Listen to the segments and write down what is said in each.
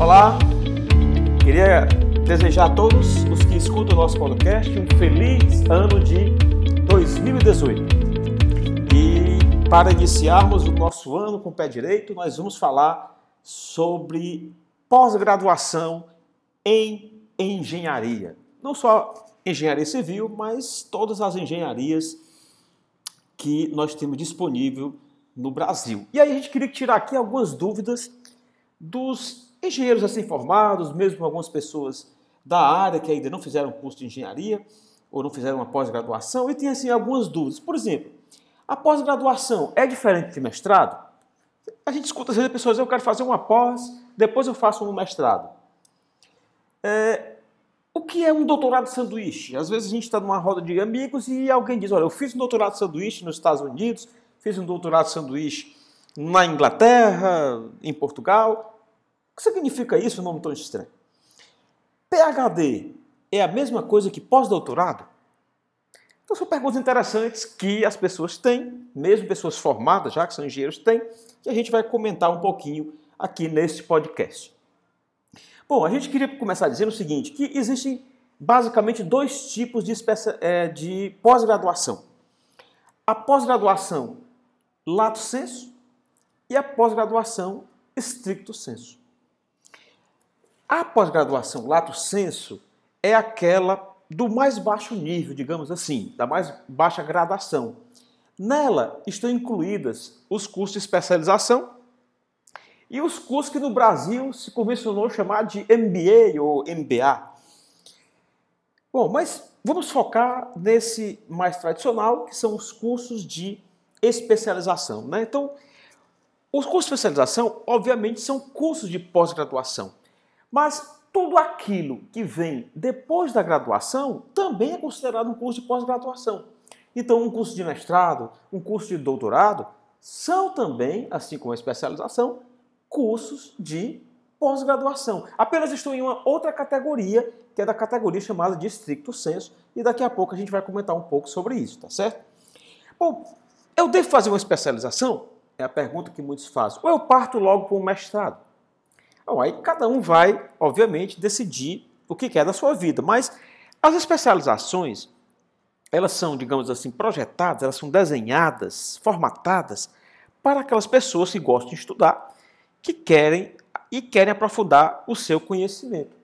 Olá, queria desejar a todos os que escutam o nosso podcast um feliz ano de 2018. E para iniciarmos o nosso ano com o pé direito, nós vamos falar sobre pós-graduação em engenharia. Não só engenharia civil, mas todas as engenharias que nós temos disponível no Brasil. E aí a gente queria tirar aqui algumas dúvidas dos engenheiros assim formados, mesmo algumas pessoas da área que ainda não fizeram curso de engenharia ou não fizeram uma pós-graduação e tem assim algumas dúvidas. Por exemplo, a pós-graduação é diferente de mestrado? A gente escuta às vezes pessoas eu quero fazer uma pós, depois eu faço um mestrado. É, o que é um doutorado sanduíche? Às vezes a gente está numa roda de amigos e alguém diz, olha, eu fiz um doutorado sanduíche nos Estados Unidos, fiz um doutorado sanduíche na Inglaterra, em Portugal, que significa isso, um nome tão estranho? PhD é a mesma coisa que pós-doutorado? Então são perguntas interessantes que as pessoas têm, mesmo pessoas formadas já, que são engenheiros, têm, que a gente vai comentar um pouquinho aqui neste podcast. Bom, a gente queria começar dizendo o seguinte, que existem basicamente dois tipos de, é, de pós-graduação. A pós-graduação lato sensu e a pós-graduação stricto sensu. A pós-graduação lato sensu é aquela do mais baixo nível, digamos assim, da mais baixa gradação. Nela estão incluídas os cursos de especialização e os cursos que no Brasil se convencionou chamar de MBA ou MBA. Bom, mas vamos focar nesse mais tradicional, que são os cursos de especialização. Né? Então, os cursos de especialização, obviamente, são cursos de pós-graduação. Mas tudo aquilo que vem depois da graduação também é considerado um curso de pós-graduação. Então, um curso de mestrado, um curso de doutorado, são também, assim como a especialização, cursos de pós-graduação. Apenas estão em uma outra categoria, que é da categoria chamada de estricto senso, e daqui a pouco a gente vai comentar um pouco sobre isso, tá certo? Bom, eu devo fazer uma especialização? É a pergunta que muitos fazem. Ou eu parto logo para um mestrado? Bom, aí cada um vai, obviamente, decidir o que quer da sua vida. Mas as especializações, elas são, digamos assim, projetadas, elas são desenhadas, formatadas para aquelas pessoas que gostam de estudar, que querem e querem aprofundar o seu conhecimento.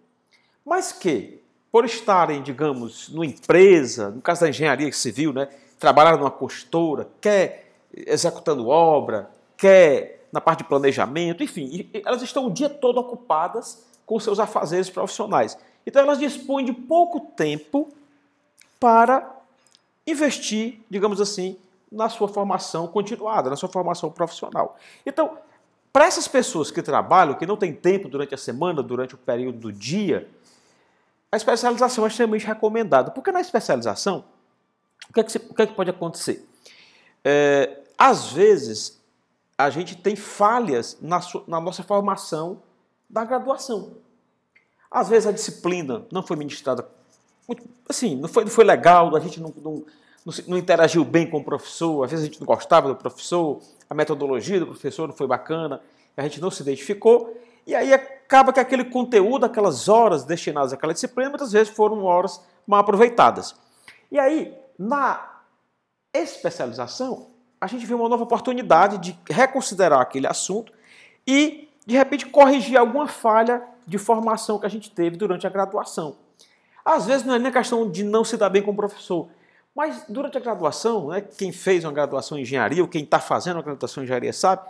Mas que, por estarem, digamos, numa empresa, no caso da engenharia civil, né, trabalhar numa costura, quer executando obra, quer na parte de planejamento, enfim, elas estão o dia todo ocupadas com seus afazeres profissionais. Então elas dispõem de pouco tempo para investir, digamos assim, na sua formação continuada, na sua formação profissional. Então, para essas pessoas que trabalham, que não têm tempo durante a semana, durante o período do dia, a especialização é extremamente recomendada. Porque na especialização, o que, é que, o que, é que pode acontecer? É, às vezes, a gente tem falhas na, na nossa formação da graduação. Às vezes a disciplina não foi ministrada, assim, não foi, não foi legal, a gente não, não, não, interagiu bem com o professor, às vezes a gente não gostava do professor, a metodologia do professor não foi bacana, a gente não se identificou, e aí acaba que aquele conteúdo, aquelas horas destinadas àquela disciplina, muitas vezes foram horas mal aproveitadas. E aí, na especialização, a gente vê uma nova oportunidade de reconsiderar aquele assunto e, de repente, corrigir alguma falha de formação que a gente teve durante a graduação. Às vezes não é nem questão de não se dar bem com o professor, mas durante a graduação, né, quem fez uma graduação em engenharia ou quem está fazendo uma graduação em engenharia sabe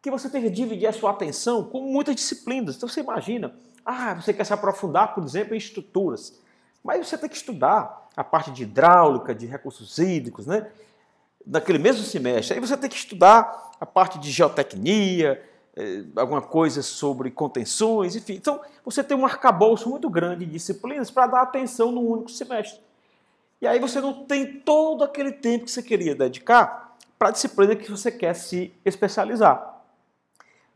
que você tem que dividir a sua atenção com muitas disciplinas. Então você imagina, ah, você quer se aprofundar, por exemplo, em estruturas, mas você tem que estudar a parte de hidráulica, de recursos hídricos, né? Naquele mesmo semestre. Aí você tem que estudar a parte de geotecnia, eh, alguma coisa sobre contenções, enfim. Então, você tem um arcabouço muito grande de disciplinas para dar atenção no único semestre. E aí você não tem todo aquele tempo que você queria dedicar para a disciplina que você quer se especializar.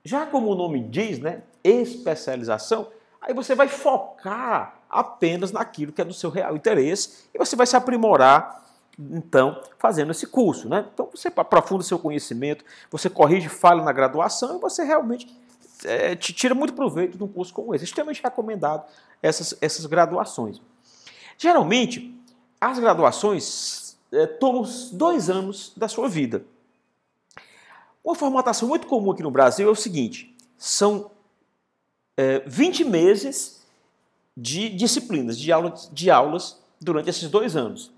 Já como o nome diz, né, especialização, aí você vai focar apenas naquilo que é do seu real interesse e você vai se aprimorar então, fazendo esse curso. Né? Então, você aprofunda seu conhecimento, você corrige falha na graduação e você realmente é, te tira muito proveito de um curso como esse. Extremamente recomendado essas, essas graduações. Geralmente, as graduações é, tomam dois anos da sua vida. Uma formatação muito comum aqui no Brasil é o seguinte: são é, 20 meses de disciplinas, de, aula, de aulas durante esses dois anos.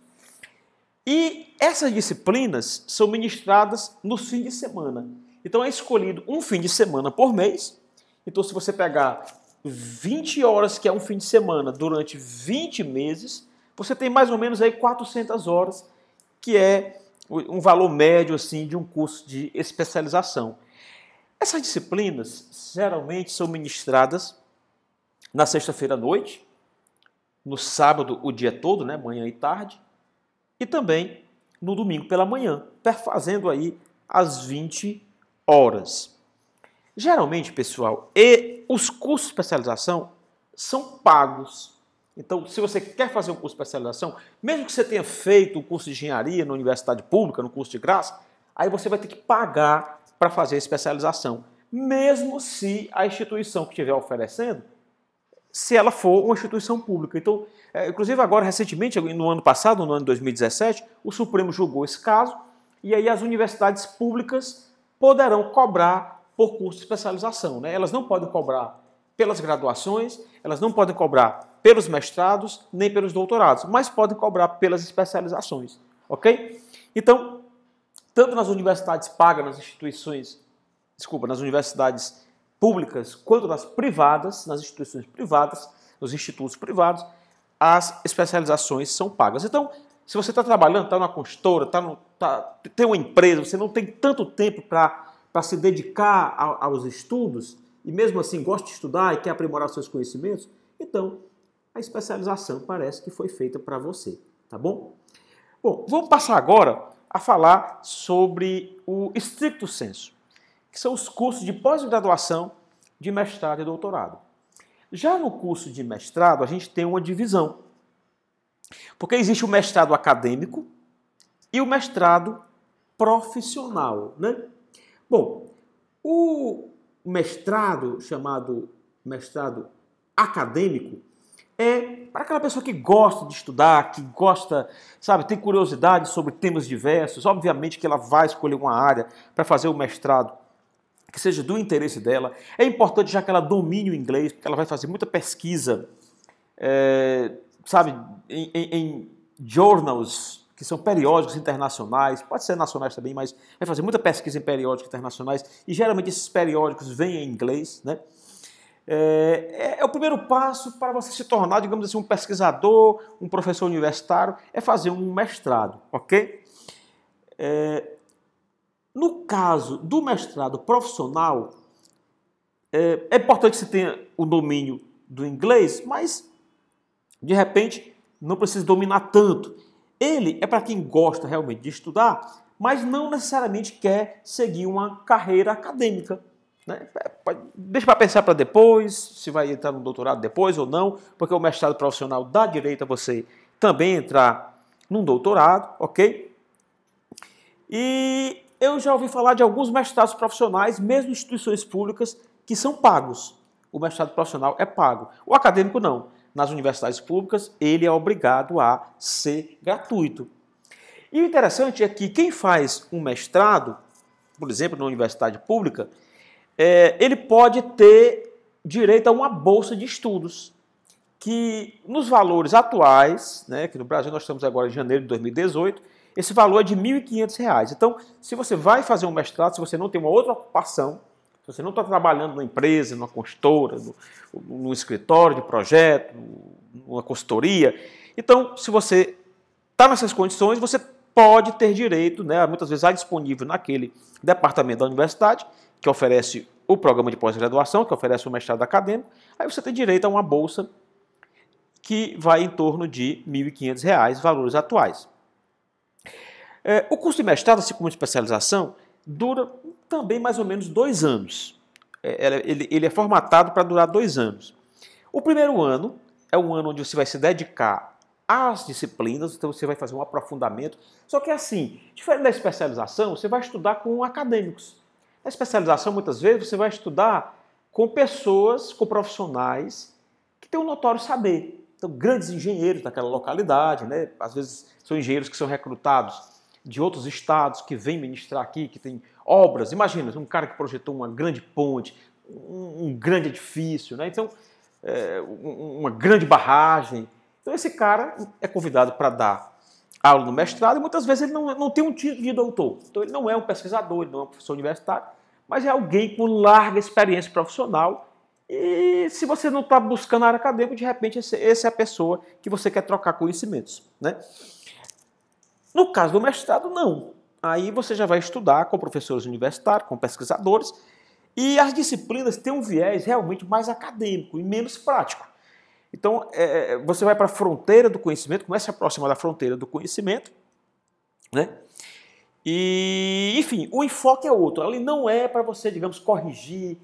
E essas disciplinas são ministradas nos fins de semana. Então é escolhido um fim de semana por mês. Então, se você pegar 20 horas, que é um fim de semana, durante 20 meses, você tem mais ou menos aí 400 horas, que é um valor médio assim de um curso de especialização. Essas disciplinas geralmente são ministradas na sexta-feira à noite, no sábado o dia todo, né, manhã e tarde, e também no domingo pela manhã, perfazendo aí as 20 horas. Geralmente, pessoal, e os cursos de especialização são pagos. Então, se você quer fazer um curso de especialização, mesmo que você tenha feito o um curso de engenharia na universidade pública, no curso de graça, aí você vai ter que pagar para fazer a especialização, mesmo se a instituição que estiver oferecendo, se ela for uma instituição pública. Então, é, inclusive agora, recentemente, no ano passado, no ano de 2017, o Supremo julgou esse caso e aí as universidades públicas poderão cobrar por curso de especialização. Né? Elas não podem cobrar pelas graduações, elas não podem cobrar pelos mestrados, nem pelos doutorados, mas podem cobrar pelas especializações, ok? Então, tanto nas universidades pagas, nas instituições, desculpa, nas universidades públicas, quanto nas privadas, nas instituições privadas, nos institutos privados, as especializações são pagas. Então, se você está trabalhando, está numa consultora, tá tá, tem uma empresa, você não tem tanto tempo para se dedicar a, aos estudos, e mesmo assim gosta de estudar e quer aprimorar seus conhecimentos, então a especialização parece que foi feita para você, tá bom? Bom, vamos passar agora a falar sobre o estricto senso, que são os cursos de pós-graduação de mestrado e doutorado. Já no curso de mestrado, a gente tem uma divisão. Porque existe o mestrado acadêmico e o mestrado profissional, né? Bom, o mestrado chamado mestrado acadêmico é para aquela pessoa que gosta de estudar, que gosta, sabe, tem curiosidade sobre temas diversos. Obviamente que ela vai escolher uma área para fazer o mestrado que seja do interesse dela. É importante já que ela domine o inglês, porque ela vai fazer muita pesquisa, é, sabe, em, em, em journals, que são periódicos internacionais, pode ser nacionais também, mas vai fazer muita pesquisa em periódicos internacionais, e geralmente esses periódicos vêm em inglês, né? É, é, é, o primeiro passo para você se tornar, digamos assim, um pesquisador, um professor universitário, é fazer um mestrado, ok? É, no caso do mestrado profissional, é, é importante que você tenha o domínio do inglês, mas de repente não precisa dominar tanto. Ele é para quem gosta realmente de estudar, mas não necessariamente quer seguir uma carreira acadêmica. Né? É, deixa para pensar para depois, se vai entrar no doutorado depois ou não, porque o mestrado profissional dá direito a você também entrar num doutorado, ok? E eu já ouvi falar de alguns mestrados profissionais, mesmo instituições públicas, que são pagos. O mestrado profissional é pago. O acadêmico não. Nas universidades públicas, ele é obrigado a ser gratuito. E o interessante é que quem faz um mestrado, por exemplo, na universidade pública, é, ele pode ter direito a uma bolsa de estudos, que nos valores atuais, né, que no Brasil nós estamos agora em janeiro de 2018, esse valor é de R$ 1.500. Então, se você vai fazer um mestrado, se você não tem uma outra ocupação, se você não está trabalhando numa empresa, numa consultora, num escritório de projeto, numa consultoria, então, se você está nessas condições, você pode ter direito, né, muitas vezes há disponível naquele departamento da universidade, que oferece o programa de pós-graduação, que oferece o mestrado acadêmico, aí você tem direito a uma bolsa que vai em torno de R$ 1.500, valores atuais. É, o curso de mestrado, assim como de especialização, dura também mais ou menos dois anos. É, ele, ele é formatado para durar dois anos. O primeiro ano é um ano onde você vai se dedicar às disciplinas, então você vai fazer um aprofundamento. Só que assim, diferente da especialização, você vai estudar com acadêmicos. Na especialização, muitas vezes, você vai estudar com pessoas, com profissionais que têm um notório saber. Então, grandes engenheiros daquela localidade, né? às vezes são engenheiros que são recrutados de outros estados, que vêm ministrar aqui, que tem obras. Imagina, um cara que projetou uma grande ponte, um, um grande edifício, né? então, é, uma grande barragem. Então, esse cara é convidado para dar aula no mestrado e muitas vezes ele não, não tem um título de doutor. Então, ele não é um pesquisador, ele não é um professor universitário, mas é alguém com larga experiência profissional e se você não está buscando a área acadêmica, de repente essa é a pessoa que você quer trocar conhecimentos. Né? No caso do mestrado, não. Aí você já vai estudar com professores universitários, com pesquisadores, e as disciplinas têm um viés realmente mais acadêmico e menos prático. Então, é, você vai para a fronteira do conhecimento, começa a aproximar da fronteira do conhecimento, né? E, enfim, o enfoque é outro. Ali não é para você, digamos, corrigir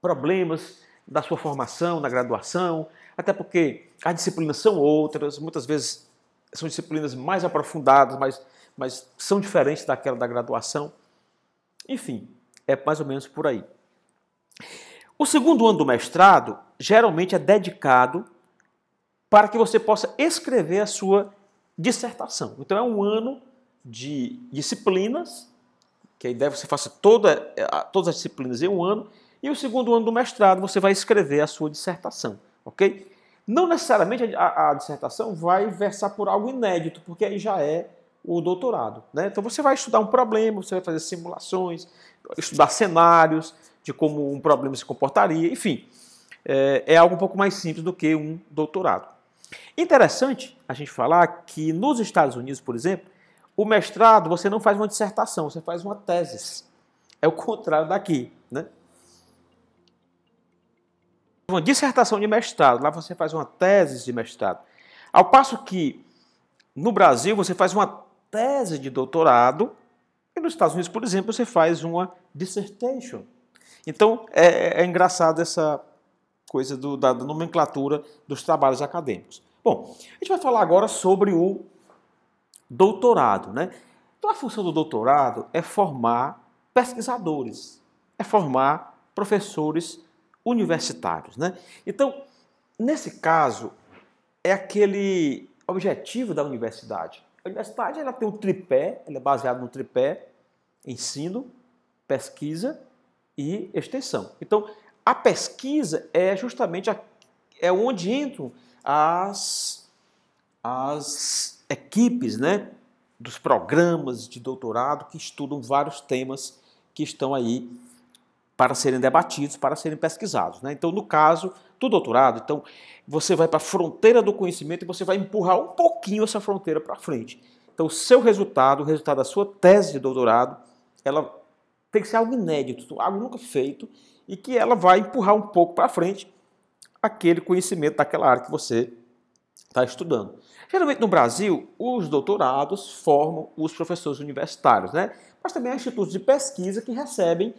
problemas da sua formação na graduação, até porque as disciplinas são outras, muitas vezes são disciplinas mais aprofundadas, mas, mas são diferentes daquela da graduação. Enfim, é mais ou menos por aí. O segundo ano do mestrado geralmente é dedicado para que você possa escrever a sua dissertação. Então é um ano de disciplinas, que a ideia é que você faça toda, todas as disciplinas em um ano, e o segundo ano do mestrado você vai escrever a sua dissertação, ok? Não necessariamente a, a dissertação vai versar por algo inédito, porque aí já é o doutorado. Né? Então você vai estudar um problema, você vai fazer simulações, estudar cenários de como um problema se comportaria, enfim, é, é algo um pouco mais simples do que um doutorado. Interessante a gente falar que nos Estados Unidos, por exemplo, o mestrado você não faz uma dissertação, você faz uma tese. É o contrário daqui, né? Uma dissertação de mestrado, lá você faz uma tese de mestrado. Ao passo que no Brasil você faz uma tese de doutorado e nos Estados Unidos, por exemplo, você faz uma dissertation. Então é, é engraçado essa coisa do, da, da nomenclatura dos trabalhos acadêmicos. Bom, a gente vai falar agora sobre o doutorado, né? Então a função do doutorado é formar pesquisadores, é formar professores universitários. Né? Então, nesse caso, é aquele objetivo da universidade. A universidade ela tem um tripé, ela é baseada no tripé ensino, pesquisa e extensão. Então, a pesquisa é justamente a, é onde entram as, as equipes né, dos programas de doutorado que estudam vários temas que estão aí para serem debatidos, para serem pesquisados. Né? Então, no caso do doutorado, então você vai para a fronteira do conhecimento e você vai empurrar um pouquinho essa fronteira para frente. Então, o seu resultado, o resultado da sua tese de doutorado, ela tem que ser algo inédito, algo nunca feito, e que ela vai empurrar um pouco para frente aquele conhecimento daquela área que você está estudando. Geralmente no Brasil, os doutorados formam os professores universitários, né? mas também há institutos de pesquisa que recebem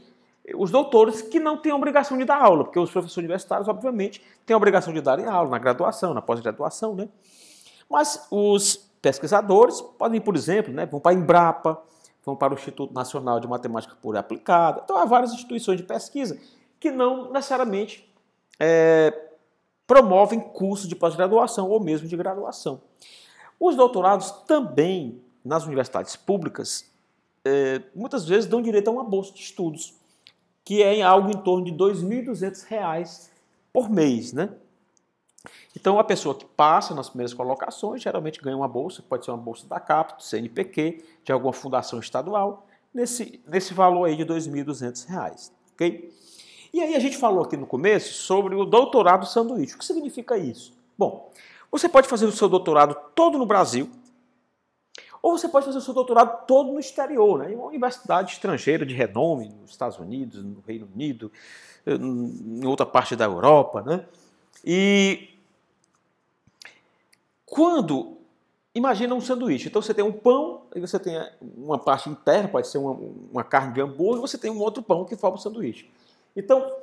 os doutores que não têm obrigação de dar aula, porque os professores universitários, obviamente, têm a obrigação de darem aula na graduação, na pós-graduação, né? Mas os pesquisadores podem, por exemplo, né, vão para a Embrapa, vão para o Instituto Nacional de Matemática Pura e Aplicada. Então, há várias instituições de pesquisa que não necessariamente é, promovem cursos de pós-graduação ou mesmo de graduação. Os doutorados também, nas universidades públicas, é, muitas vezes dão direito a uma bolsa de estudos que é em algo em torno de R$ 2.200 por mês, né? Então, a pessoa que passa nas primeiras colocações geralmente ganha uma bolsa, pode ser uma bolsa da CAP, do CNPq, de alguma fundação estadual, nesse, nesse valor aí de R$ 2.200, ok? E aí a gente falou aqui no começo sobre o doutorado sanduíche. O que significa isso? Bom, você pode fazer o seu doutorado todo no Brasil, ou você pode fazer o seu doutorado todo no exterior, né? em uma universidade estrangeira de renome, nos Estados Unidos, no Reino Unido, em outra parte da Europa. Né? E quando. Imagina um sanduíche. Então você tem um pão, e você tem uma parte interna, pode ser uma, uma carne de hambúrguer, e você tem um outro pão que forma o sanduíche. Então,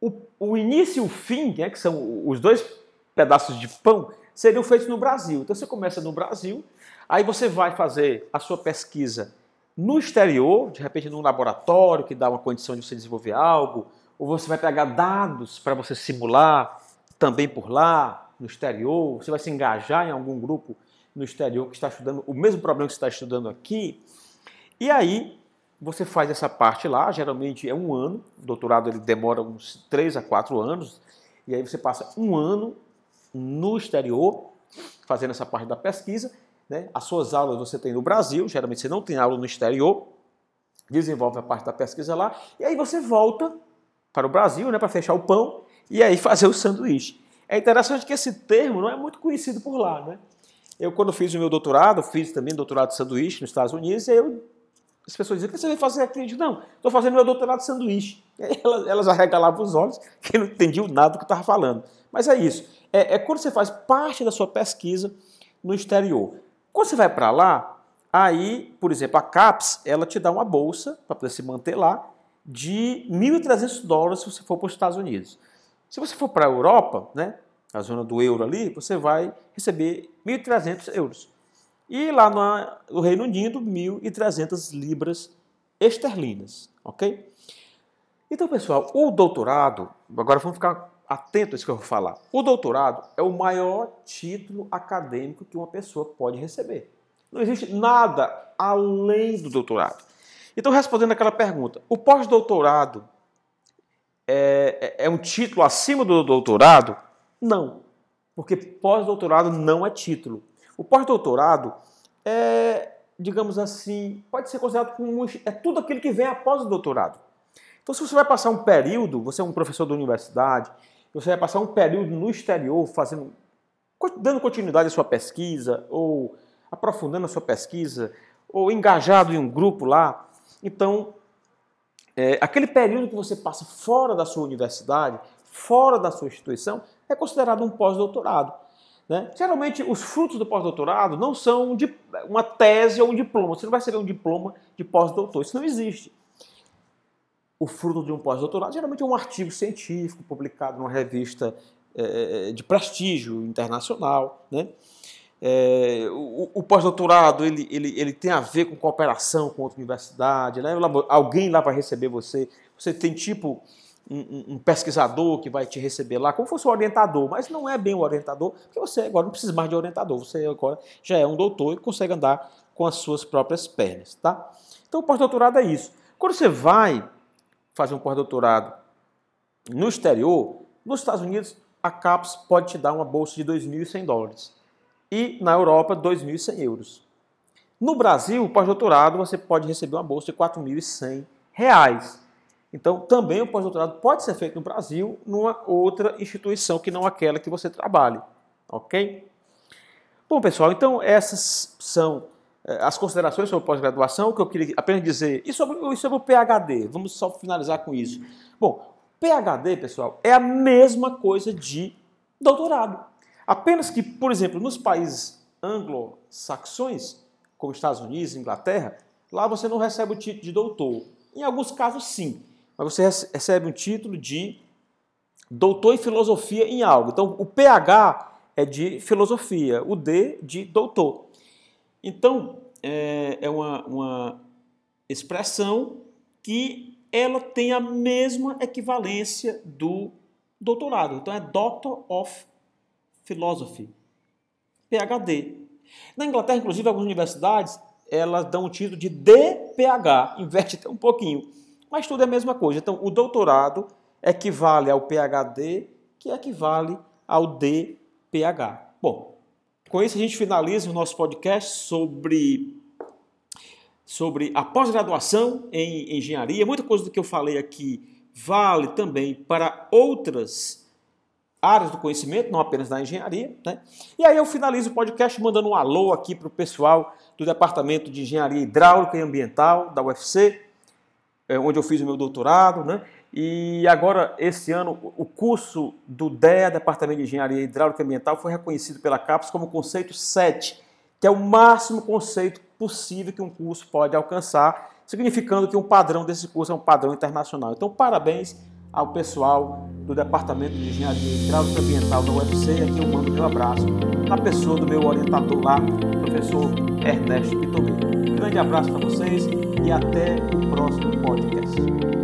o, o início e o fim, né, que são os dois pedaços de pão, seriam feitos no Brasil. Então você começa no Brasil, Aí você vai fazer a sua pesquisa no exterior, de repente num laboratório que dá uma condição de você desenvolver algo, ou você vai pegar dados para você simular também por lá, no exterior, você vai se engajar em algum grupo no exterior que está estudando o mesmo problema que você está estudando aqui. E aí você faz essa parte lá, geralmente é um ano, o doutorado ele demora uns 3 a 4 anos, e aí você passa um ano no exterior, fazendo essa parte da pesquisa. Né? As suas aulas você tem no Brasil, geralmente você não tem aula no exterior, desenvolve a parte da pesquisa lá, e aí você volta para o Brasil né, para fechar o pão e aí fazer o sanduíche. É interessante que esse termo não é muito conhecido por lá. Né? Eu, quando fiz o meu doutorado, fiz também doutorado de sanduíche nos Estados Unidos, e eu, as pessoas diziam, o que você vai fazer aqui? Eu digo, não, estou fazendo meu doutorado de sanduíche. E aí elas, elas arregalavam os olhos, que não entendiam nada do que eu estava falando. Mas é isso. É, é quando você faz parte da sua pesquisa no exterior. Quando você vai para lá, aí, por exemplo, a CAPES, ela te dá uma bolsa para poder se manter lá de 1.300 dólares se você for para os Estados Unidos. Se você for para a Europa, né, a zona do euro ali, você vai receber 1.300 euros. E lá no Reino Unido, 1.300 libras esterlinas, ok? Então, pessoal, o doutorado, agora vamos ficar atentos a isso que eu vou falar. O doutorado é o maior título acadêmico que uma pessoa pode receber. Não existe nada além do doutorado. Então, respondendo aquela pergunta, o pós-doutorado é, é, é um título acima do doutorado? Não, porque pós-doutorado não é título. O pós-doutorado é, digamos assim, pode ser considerado como é tudo aquilo que vem após o doutorado. Então, se você vai passar um período, você é um professor da universidade, você vai passar um período no exterior fazendo, dando continuidade à sua pesquisa, ou aprofundando a sua pesquisa, ou engajado em um grupo lá, então é, aquele período que você passa fora da sua universidade, fora da sua instituição, é considerado um pós-doutorado. Né? Geralmente, os frutos do pós-doutorado não são uma tese ou um diploma. Você não vai receber um diploma de pós-doutor. Isso não existe. O fruto de um pós-doutorado geralmente é um artigo científico publicado numa revista é, de prestígio internacional. Né? É, o, o pós-doutorado ele, ele, ele tem a ver com cooperação com outra universidade, né? alguém lá vai receber você, você tem tipo um, um, pesquisador que vai te receber lá, como fosse um orientador, mas não é bem o orientador, porque você agora não precisa mais de orientador, você agora já é um doutor e consegue andar com as suas próprias pernas. Tá? Então o pós-doutorado é isso. Quando você vai fazer um pós-doutorado no exterior, nos Estados Unidos, a CAPES pode te dar uma bolsa de 2.100 dólares e na Europa 2.100 euros. No Brasil, pós-doutorado você pode receber uma bolsa de 4.100 reais. Então, também o pós-doutorado pode ser feito no Brasil, numa outra instituição que não aquela que você trabalhe, ok? Bom, pessoal, então essas são as considerações sobre pós-graduação, que eu queria apenas dizer, e sobre, e sobre o PHD, vamos só finalizar com isso. Bom, PHD, pessoal, é a mesma coisa de doutorado. Apenas que, por exemplo, nos países anglo-saxões, como Estados Unidos, Inglaterra, lá você não recebe o título de doutor. Em alguns casos, sim, mas você recebe um título de doutor em filosofia em algo. Então, o PH é de filosofia, o D de doutor. Então, é, é uma, uma expressão que ela tem a mesma equivalência do doutorado. Então, é Doctor of Philosophy, PhD. Na Inglaterra, inclusive, algumas universidades elas dão o título de DPH, inverte até um pouquinho, mas tudo é a mesma coisa. Então, o doutorado equivale ao PhD, que equivale ao DPH. Bom, com isso a gente finaliza o nosso podcast sobre sobre a pós-graduação em engenharia. Muita coisa do que eu falei aqui vale também para outras áreas do conhecimento, não apenas da engenharia. Né? E aí eu finalizo o podcast mandando um alô aqui para o pessoal do Departamento de Engenharia Hidráulica e Ambiental da UFC, é, onde eu fiz o meu doutorado. Né? E agora, esse ano, o curso do DEA, Departamento de Engenharia Hidráulica e Ambiental, foi reconhecido pela CAPES como conceito 7, que é o máximo conceito possível que um curso pode alcançar, significando que um padrão desse curso é um padrão internacional. Então, parabéns ao pessoal do Departamento de Engenharia Hidráulica Ambiental da UFC. E aqui eu mando meu abraço na pessoa do meu orientador lá, professor Ernesto Pitomeu. Um grande abraço para vocês e até o próximo podcast.